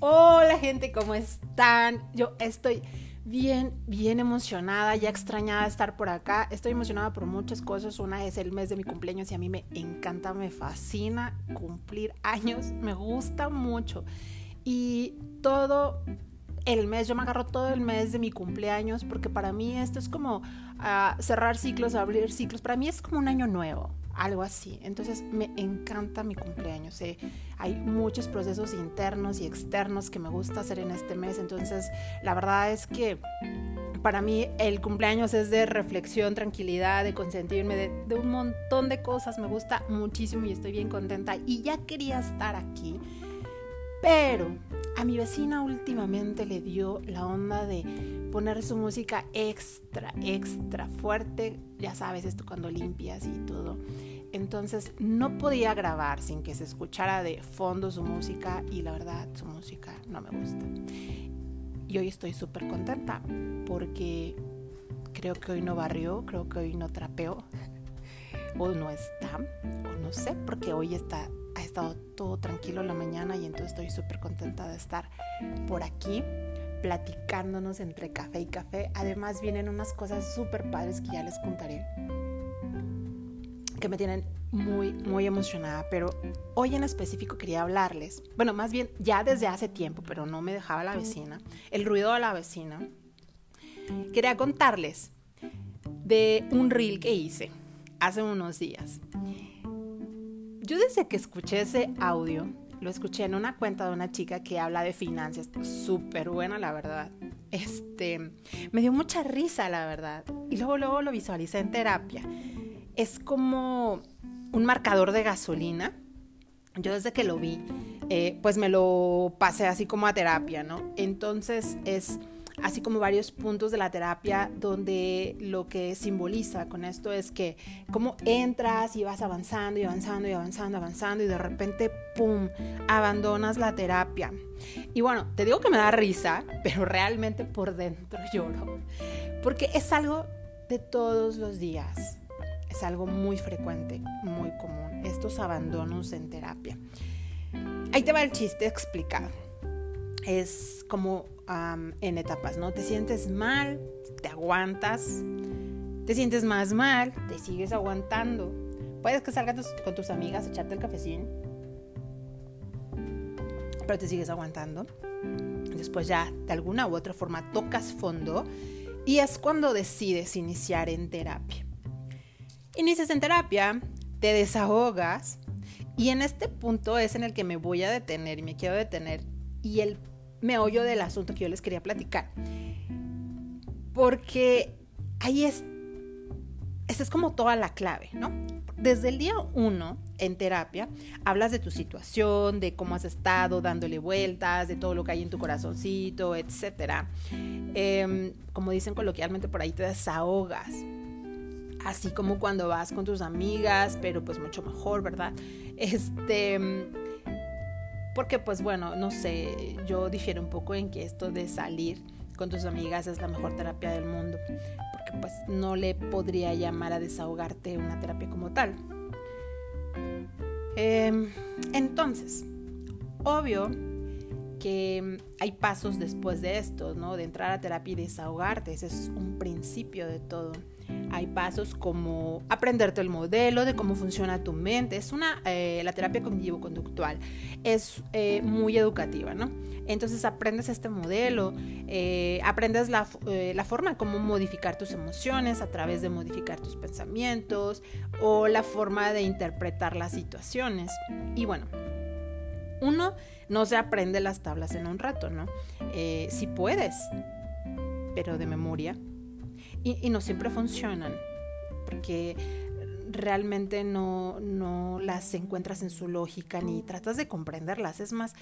Hola gente, ¿cómo están? Yo estoy bien, bien emocionada, ya extrañada de estar por acá. Estoy emocionada por muchas cosas. Una es el mes de mi cumpleaños y a mí me encanta, me fascina cumplir años, me gusta mucho. Y todo el mes, yo me agarro todo el mes de mi cumpleaños porque para mí esto es como uh, cerrar ciclos, abrir ciclos. Para mí es como un año nuevo algo así. Entonces me encanta mi cumpleaños. ¿eh? Hay muchos procesos internos y externos que me gusta hacer en este mes. Entonces la verdad es que para mí el cumpleaños es de reflexión, tranquilidad, de consentirme, de, de un montón de cosas. Me gusta muchísimo y estoy bien contenta. Y ya quería estar aquí. Pero a mi vecina últimamente le dio la onda de poner su música extra, extra fuerte. Ya sabes, esto cuando limpias y todo. Entonces no podía grabar sin que se escuchara de fondo su música y la verdad su música no me gusta. Y hoy estoy súper contenta porque creo que hoy no barrió, creo que hoy no trapeó o no está o no sé porque hoy está ha estado todo tranquilo la mañana y entonces estoy súper contenta de estar por aquí platicándonos entre café y café. Además vienen unas cosas súper padres que ya les contaré que me tienen muy, muy emocionada, pero hoy en específico quería hablarles, bueno, más bien ya desde hace tiempo, pero no me dejaba la vecina, el ruido de la vecina. Quería contarles de un reel que hice hace unos días. Yo desde que escuché ese audio, lo escuché en una cuenta de una chica que habla de finanzas, súper buena la verdad. Este, me dio mucha risa la verdad. Y luego luego lo visualicé en terapia. Es como un marcador de gasolina. Yo desde que lo vi, eh, pues me lo pasé así como a terapia, ¿no? Entonces es así como varios puntos de la terapia donde lo que simboliza con esto es que como entras y vas avanzando y avanzando y avanzando, avanzando y de repente, ¡pum!, abandonas la terapia. Y bueno, te digo que me da risa, pero realmente por dentro lloro, porque es algo de todos los días, es algo muy frecuente, muy común, estos abandonos en terapia. Ahí te va el chiste explicado. Es como en etapas, ¿no? Te sientes mal, te aguantas, te sientes más mal, te sigues aguantando. Puedes que salgas con tus amigas, echarte el cafecín, pero te sigues aguantando. Después ya de alguna u otra forma tocas fondo y es cuando decides iniciar en terapia. Inicias en terapia, te desahogas y en este punto es en el que me voy a detener y me quiero detener y el meollo del asunto que yo les quería platicar. Porque ahí es, esa es como toda la clave, ¿no? Desde el día uno en terapia hablas de tu situación, de cómo has estado dándole vueltas, de todo lo que hay en tu corazoncito, etc. Em, como dicen coloquialmente por ahí, te desahogas. Así como cuando vas con tus amigas, pero pues mucho mejor, ¿verdad? Este porque pues bueno, no sé, yo difiero un poco en que esto de salir con tus amigas es la mejor terapia del mundo, porque pues no le podría llamar a desahogarte una terapia como tal. Em, entonces, obvio que hay pasos después de esto, ¿no? De entrar a terapia y desahogarte, ese es un principio de todo. Hay pasos como aprenderte el modelo de cómo funciona tu mente. Es una, eh, la terapia cognitivo-conductual es eh, muy educativa, ¿no? Entonces aprendes este modelo, eh, aprendes la, la forma de cómo modificar tus emociones a través de modificar tus pensamientos o la forma de interpretar las situaciones. Y bueno, uno no se aprende las tablas en un rato, ¿no? si puedes, pero de memoria y, no siempre funcionan, porque realmente no, no las encuentras en su lógica ni tratas de comprenderlas. Es más,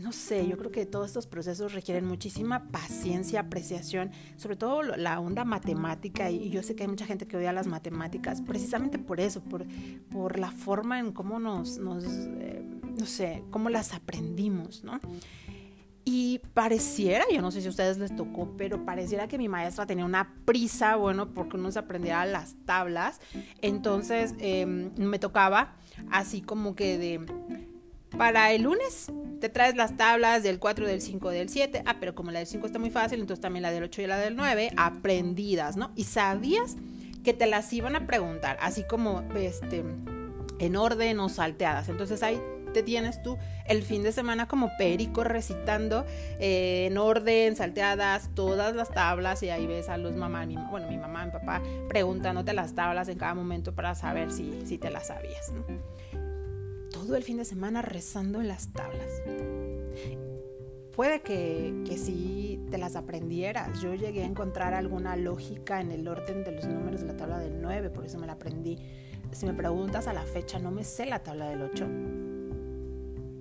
no sé, yo creo que todos estos procesos requieren muchísima paciencia, apreciación, sobre todo la onda matemática, y yo sé que hay mucha gente que odia las matemáticas, precisamente por eso, por, por la forma en cómo nos, eh, no sé, cómo las aprendimos, ¿no? Y pareciera, yo no sé si a ustedes les tocó, pero pareciera que mi maestra tenía una prisa, bueno, porque uno se aprendiera las tablas. Entonces em, me tocaba así como que de, para el lunes te traes las tablas del 4, del 5, del 7. Ah, pero como la del 5 está muy fácil, entonces también la del 8 y la del 9, aprendidas, ¿no? Y sabías que te las iban a preguntar, así como este, en orden o salteadas. Entonces ahí tienes tú el fin de semana como perico recitando eh, en orden, salteadas, todas las tablas y ahí ves a los mamás, bueno, mi mamá, mi papá, preguntándote las tablas en cada momento para saber si, si te las sabías. Todo el fin de semana rezando en las tablas. Puede que, que sí te las aprendieras. Yo llegué a encontrar alguna lógica en el orden de los números de la tabla del 9, por eso me la aprendí. Si me preguntas a la fecha, no me sé la tabla del 8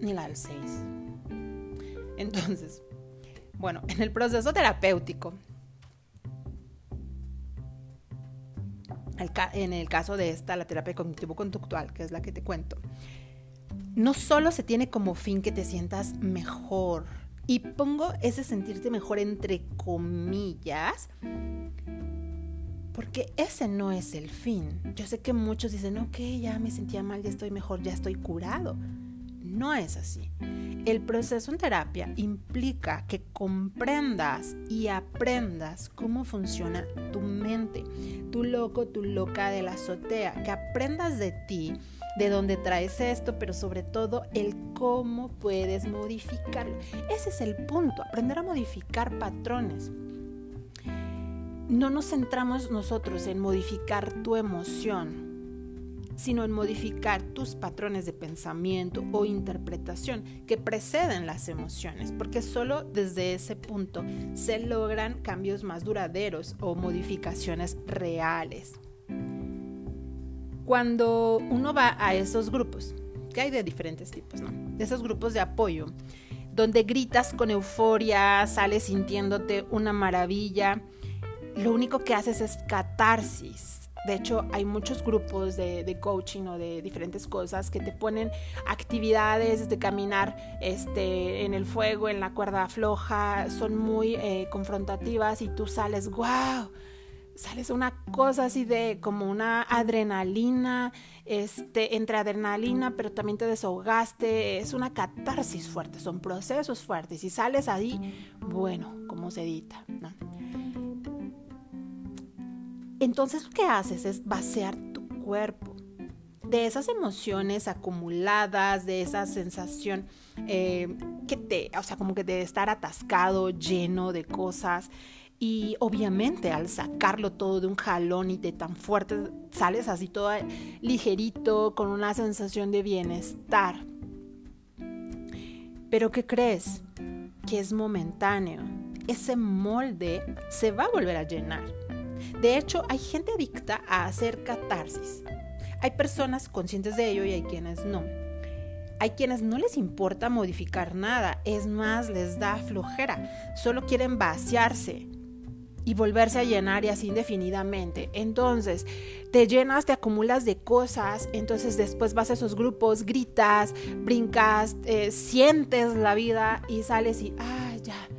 ni la del 6. Entonces, bueno, en el proceso terapéutico, en el caso de esta, la terapia cognitivo-conductual, que es la que te cuento, no solo se tiene como fin que te sientas mejor, y pongo ese sentirte mejor entre comillas, porque ese no es el fin. Yo sé que muchos dicen, ok, ya me sentía mal, ya estoy mejor, ya estoy curado. No es así. El proceso en terapia implica que comprendas y aprendas cómo funciona tu mente, tu loco, tu loca de la azotea, que aprendas de ti, de dónde traes esto, pero sobre todo el cómo puedes modificarlo. Ese es el punto, aprender a modificar patrones. No nos centramos nosotros en modificar tu emoción, sino en modificar tus patrones de pensamiento o interpretación que preceden las emociones, porque solo desde ese punto se logran cambios más duraderos o modificaciones reales. Cuando uno va a esos grupos, que hay de diferentes tipos, ¿no? De esos grupos de apoyo, donde gritas con euforia, sales sintiéndote una maravilla, lo único que haces es catarsis, de hecho, hay muchos grupos de, coaching o de diferentes cosas que te ponen actividades de caminar este, en el fuego, en la cuerda floja, son muy eh, confrontativas y tú sales, wow, sales una cosa así de como una adrenalina, este, entre adrenalina, pero también te desahogaste, es una catarsis fuerte, son procesos fuertes y sales ahí, bueno, como se edita, ¿no? Entonces lo que haces es vaciar tu cuerpo de esas emociones acumuladas, de esa sensación eh, que te, o sea, como que de estar atascado, lleno de cosas. Y obviamente al sacarlo todo de un jalón y de tan fuerte, sales así todo ligerito, con una sensación de bienestar. Pero ¿qué crees? Que es momentáneo. Ese molde se va a volver a llenar. De hecho, hay gente adicta a hacer catarsis. Hay personas conscientes de ello y hay quienes no. Hay quienes no les importa modificar nada, es más, les da flojera, solo quieren vaciarse y volverse a llenar y así indefinidamente. Entonces, te llenas, te acumulas de cosas, entonces después vas a esos grupos, gritas, brincas, eh, sientes la vida y sales y, ah, ya,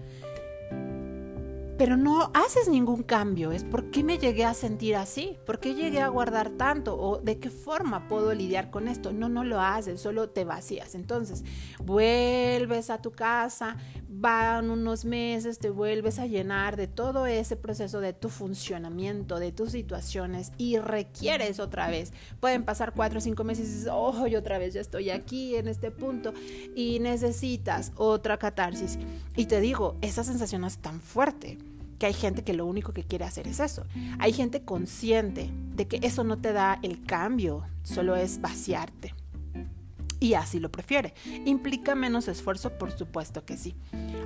pero no haces ningún cambio. Es por qué me llegué a sentir así, por qué llegué a guardar tanto o de qué forma puedo lidiar con esto. No, no lo haces, solo te vacías. Entonces, vuelves a tu casa, van unos meses, te vuelves a llenar de todo ese proceso de tu funcionamiento, de tus situaciones y requieres otra vez. Pueden pasar cuatro o cinco meses y dices, oh, yo otra vez ya estoy aquí en este punto y necesitas otra catarsis. Y te digo, esa sensación es tan fuerte que hay gente que lo único que quiere hacer es eso. Hay gente consciente de que eso no te da el cambio, solo es vaciarte. Y así lo prefiere. ¿Implica menos esfuerzo? Por supuesto que sí.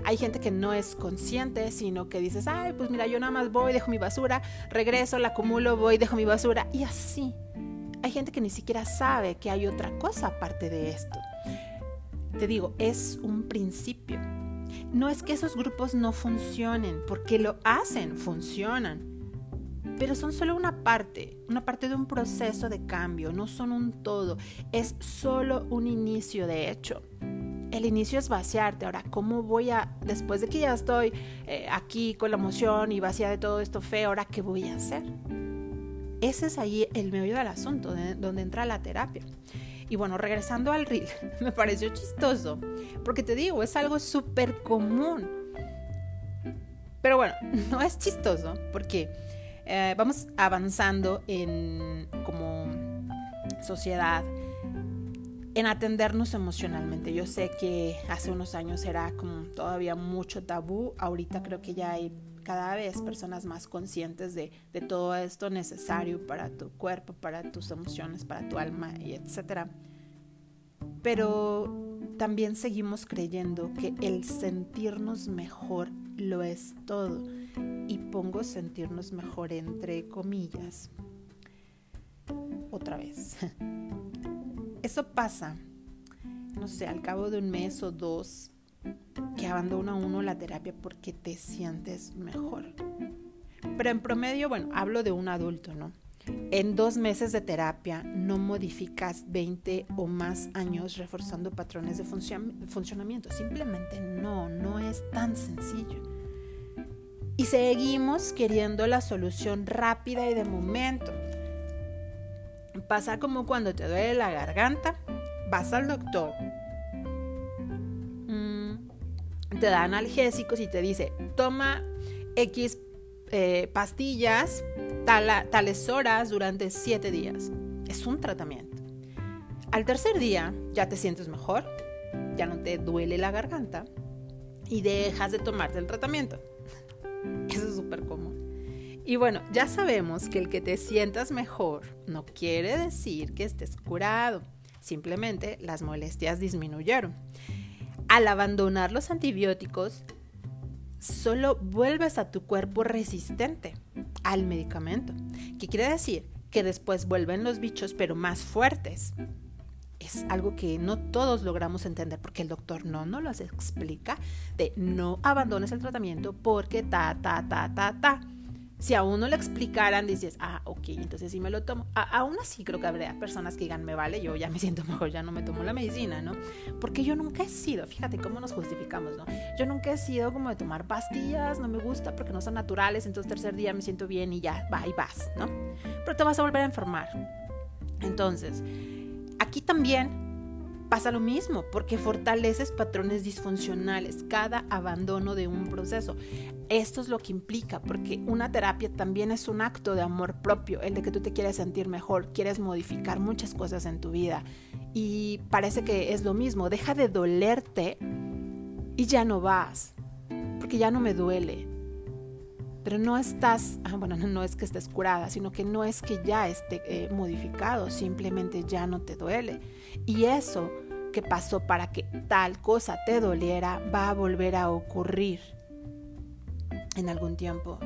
Hay gente que no es consciente, sino que dices, ay, pues mira, yo nada más voy, dejo mi basura, regreso, la acumulo, voy, dejo mi basura. Y así. Hay gente que ni siquiera sabe que hay otra cosa aparte de esto. Te digo, es un principio no es que esos grupos no funcionen, porque lo hacen, funcionan, pero son solo una parte, una parte de un proceso de cambio, no son un todo, es solo un inicio de hecho. El inicio es vaciarte. Ahora, ¿cómo voy a, después de que ya estoy eh, aquí con la emoción y vacía de todo esto feo, ahora qué voy a hacer? Ese es ahí el meollo del asunto, donde entra la terapia. Y bueno, regresando al reel, me pareció chistoso, porque te digo, es algo súper común. Pero bueno, no es chistoso, porque eh, vamos avanzando en como sociedad en atendernos emocionalmente. Yo sé que hace unos años era como todavía mucho tabú, ahorita creo que ya hay cada vez personas más conscientes de, de todo esto necesario para tu cuerpo, para tus emociones, para tu alma y etcétera. Pero también seguimos creyendo que el sentirnos mejor lo es todo. Y pongo sentirnos mejor entre comillas. Otra vez. Eso pasa, no sé, al cabo de un mes o dos, que abandona uno la terapia porque te sientes mejor. Pero en promedio, bueno, hablo de un adulto, ¿no? En dos meses de terapia no modificas 20 o más años reforzando patrones de funcionamiento. Simplemente no, no es tan sencillo. Y seguimos queriendo la solución rápida y de momento. Pasa como cuando te duele la garganta, vas al doctor, te dan analgésicos y te dice, toma X eh, pastillas tales horas durante 7 días. Es un tratamiento. Al tercer día ya te sientes mejor, ya no te duele la garganta y dejas de tomarte el tratamiento. Eso es súper común. Y bueno, ya sabemos que el que te sientas mejor no quiere decir que estés curado, simplemente las molestias disminuyeron. Al abandonar los antibióticos, solo vuelves a tu cuerpo resistente al medicamento, ¿Qué quiere decir que después vuelven los bichos pero más fuertes. Es algo que no todos logramos entender porque el doctor no nos lo explica de no abandones el tratamiento porque ta, ta, ta, ta, ta si a uno le explicaran, dices, ah, ok, entonces sí me lo tomo. aún así creo que habría personas que digan, me vale, yo ya me siento mejor, ya no me tomo la medicina, ¿no? Porque yo nunca he sido, fíjate cómo nos justificamos, ¿no? Yo nunca he sido como de tomar pastillas, no me gusta porque no son naturales, entonces tercer día me siento bien y ya, va y vas, ¿no? Pero te vas a volver a enfermar. Entonces, aquí también pasa lo mismo, porque fortaleces patrones disfuncionales, cada abandono de un proceso. Esto es lo que implica, porque una terapia también es un acto de amor propio, el de que tú te quieres sentir mejor, quieres modificar muchas cosas en tu vida. Y parece que es lo mismo, deja de dolerte y ya no vas, porque ya no me duele. Pero no estás, ah, bueno, no es que estés curada, sino que no es que ya esté eh, modificado, simplemente ya no te duele. Y eso que pasó para que tal cosa te doliera va a volver a ocurrir en algún tiempo.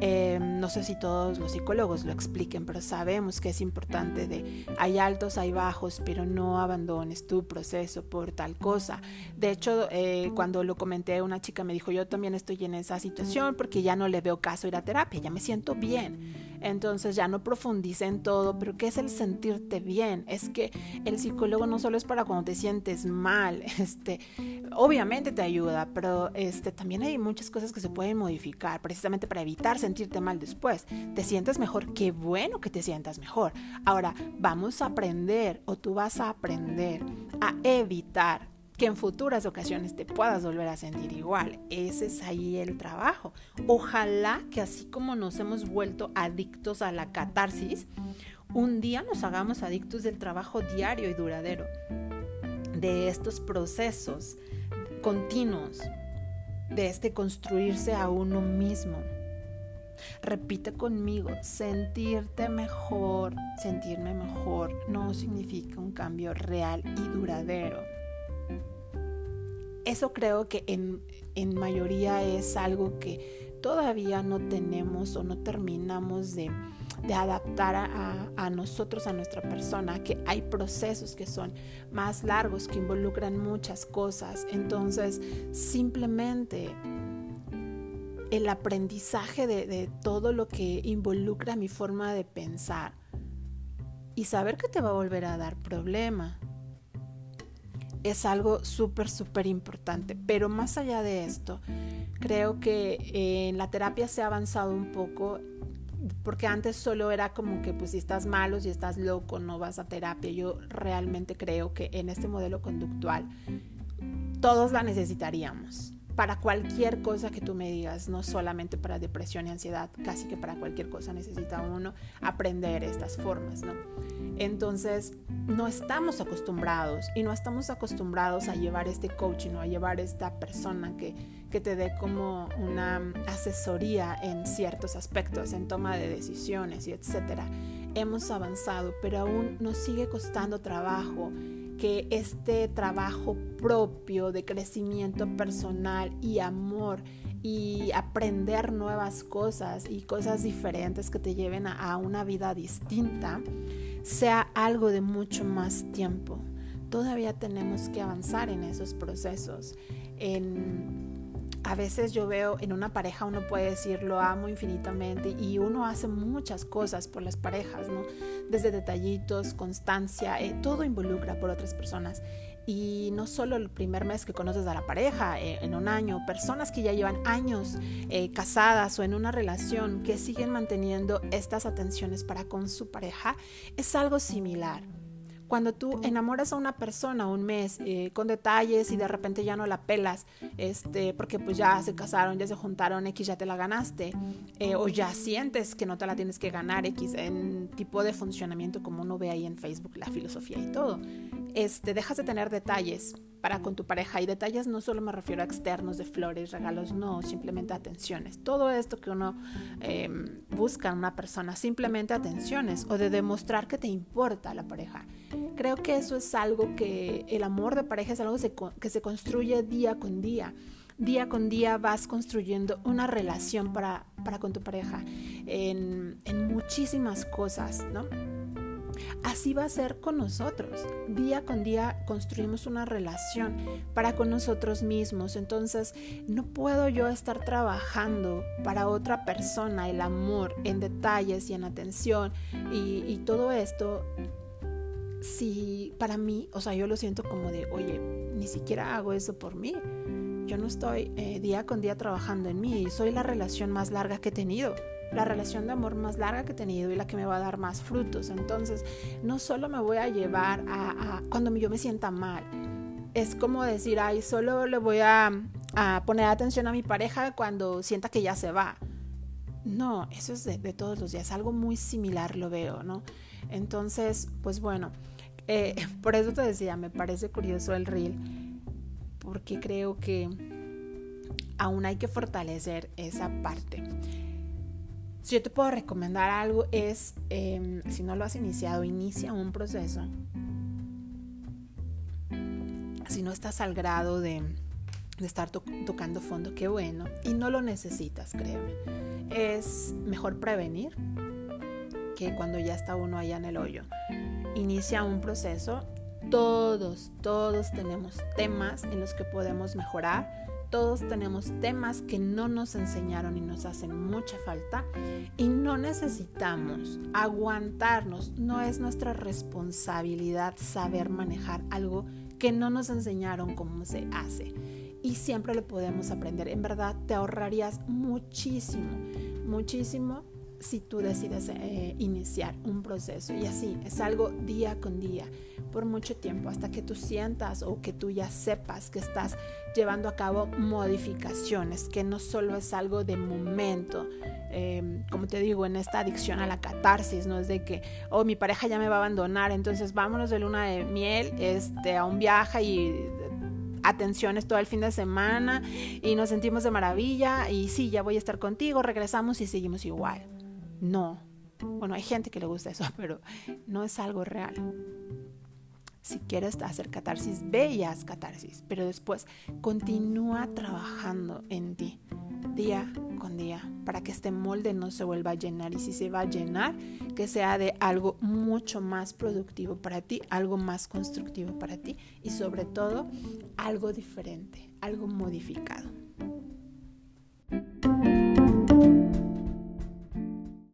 Eh, no sé si todos los psicólogos lo expliquen, pero sabemos que es importante de hay altos, hay bajos, pero no abandones tu proceso por tal cosa. De hecho, eh, cuando lo comenté, una chica me dijo, yo también estoy en esa situación porque ya no le veo caso ir a terapia, ya me siento bien. Entonces ya no profundice en todo, pero ¿qué es el sentirte bien? Es que el psicólogo no solo es para cuando te sientes mal, este, obviamente te ayuda, pero este, también hay muchas cosas que se pueden modificar precisamente para evitar sentirte mal después. Te sientes mejor, qué bueno que te sientas mejor. Ahora, vamos a aprender o tú vas a aprender a evitar que en futuras ocasiones te puedas volver a sentir igual. Ese es ahí el trabajo. Ojalá que así como nos hemos vuelto adictos a la catarsis, un día nos hagamos adictos del trabajo diario y duradero, de estos procesos continuos, de este construirse a uno mismo. Repite conmigo, sentirte mejor, sentirme mejor no significa un cambio real y duradero eso creo que en, mayoría es algo que todavía no tenemos o no terminamos de, adaptar a, a, nosotros, a nuestra persona, que hay procesos que son más largos, que involucran muchas cosas. Entonces, simplemente el aprendizaje de, de todo lo que involucra mi forma de pensar y saber que te va a volver a dar problema es algo súper, súper importante. Pero más allá de esto, creo que en la terapia se ha avanzado un poco. porque antes solo era como que pues si estás malo, si estás loco, no vas a terapia. Yo realmente creo que en este modelo conductual todos la necesitaríamos para cualquier cosa que tú me digas, no solamente para depresión y ansiedad, casi que para cualquier cosa necesita uno aprender estas formas, ¿no? Entonces, no estamos acostumbrados y no estamos acostumbrados a llevar este coaching o a llevar esta persona que, que te dé como una asesoría en ciertos aspectos, en toma de decisiones y etcétera. Hemos avanzado, pero aún nos sigue costando trabajo que este trabajo propio de crecimiento personal y amor y aprender nuevas cosas y cosas diferentes que te lleven a, una vida distinta sea algo de mucho más tiempo. Todavía tenemos que avanzar en esos procesos. En, a veces yo veo en una pareja uno puede decir lo amo infinitamente y uno hace muchas cosas por las parejas, ¿no? Desde detallitos, constancia, eh, todo involucra por otras personas. Y no solo el primer mes que conoces a la pareja, eh, en un año, personas que ya llevan años eh, casadas o en una relación que siguen manteniendo estas atenciones para con su pareja, es algo similar. Cuando tú enamoras a una persona un mes eh, con detalles y de repente ya no la pelas, este, porque pues ya se casaron, ya se juntaron, X ya te la ganaste, eh, o ya sientes que no te la tienes que ganar, X, en tipo de funcionamiento como uno ve ahí en Facebook, la filosofía y todo, este, dejas de tener detalles para con tu pareja. Y detalles no solo me refiero a externos de flores, regalos, no, simplemente atenciones. Todo esto que uno em, busca en una persona, simplemente atenciones o de demostrar que te importa a la pareja. Creo que eso es algo que el amor de pareja es algo que se construye día con día día con día vas construyendo una relación para, para con tu pareja en, en muchísimas cosas, ¿no? Así va a ser con nosotros. Día con día construimos una relación para con nosotros mismos. Entonces, no puedo yo estar trabajando para otra persona el amor en detalles y en atención y, todo esto si para mí, o sea, yo lo siento como de, oye, ni siquiera hago eso por mí. Yo no estoy eh, día con día trabajando en mí soy la relación más larga que he tenido la relación de amor más larga que he tenido y la que me va a dar más frutos. Entonces, no solo me voy a llevar a, cuando yo me sienta mal, es como decir, ay, solo le voy a, a, poner atención a mi pareja cuando sienta que ya se va. No, eso es de, todos los días, algo muy similar lo veo, ¿no? Entonces, pues bueno, eh, por eso te decía, me parece curioso el reel, porque creo que aún hay que fortalecer esa parte. Si yo te puedo recomendar algo es, em, si no lo has iniciado, inicia un proceso. Si no estás al grado de, estar tocando fondo, qué bueno. Y no lo necesitas, créeme. Es mejor prevenir que cuando ya está uno allá en el hoyo. Inicia un proceso. Todos, todos tenemos temas en los que podemos mejorar todos tenemos temas que no nos enseñaron y nos hacen mucha falta y no necesitamos aguantarnos. No es nuestra responsabilidad saber manejar algo que no nos enseñaron cómo se hace. Y siempre lo podemos aprender. En verdad te ahorrarías muchísimo, muchísimo si tú decides eh, iniciar un proceso. Y así, es algo día con día, por mucho tiempo, hasta que tú sientas o que tú ya sepas que estás llevando a cabo modificaciones, que no solo es algo de momento. Em, como te digo, en esta adicción a la catarsis, no es de que, oh, mi pareja ya me va a abandonar, entonces vámonos de luna de miel este, a un viaje y atenciones todo el fin de semana y nos sentimos de maravilla y sí, ya voy a estar contigo, regresamos y seguimos igual. No. Bueno, hay gente que le gusta eso, pero no es algo real. Si quieres hacer catarsis, bellas catarsis, pero después continúa trabajando en ti día con día para que este molde no se vuelva a llenar y si se va a llenar, que sea de algo mucho más productivo para ti, algo más constructivo para ti y sobre todo algo diferente, algo modificado.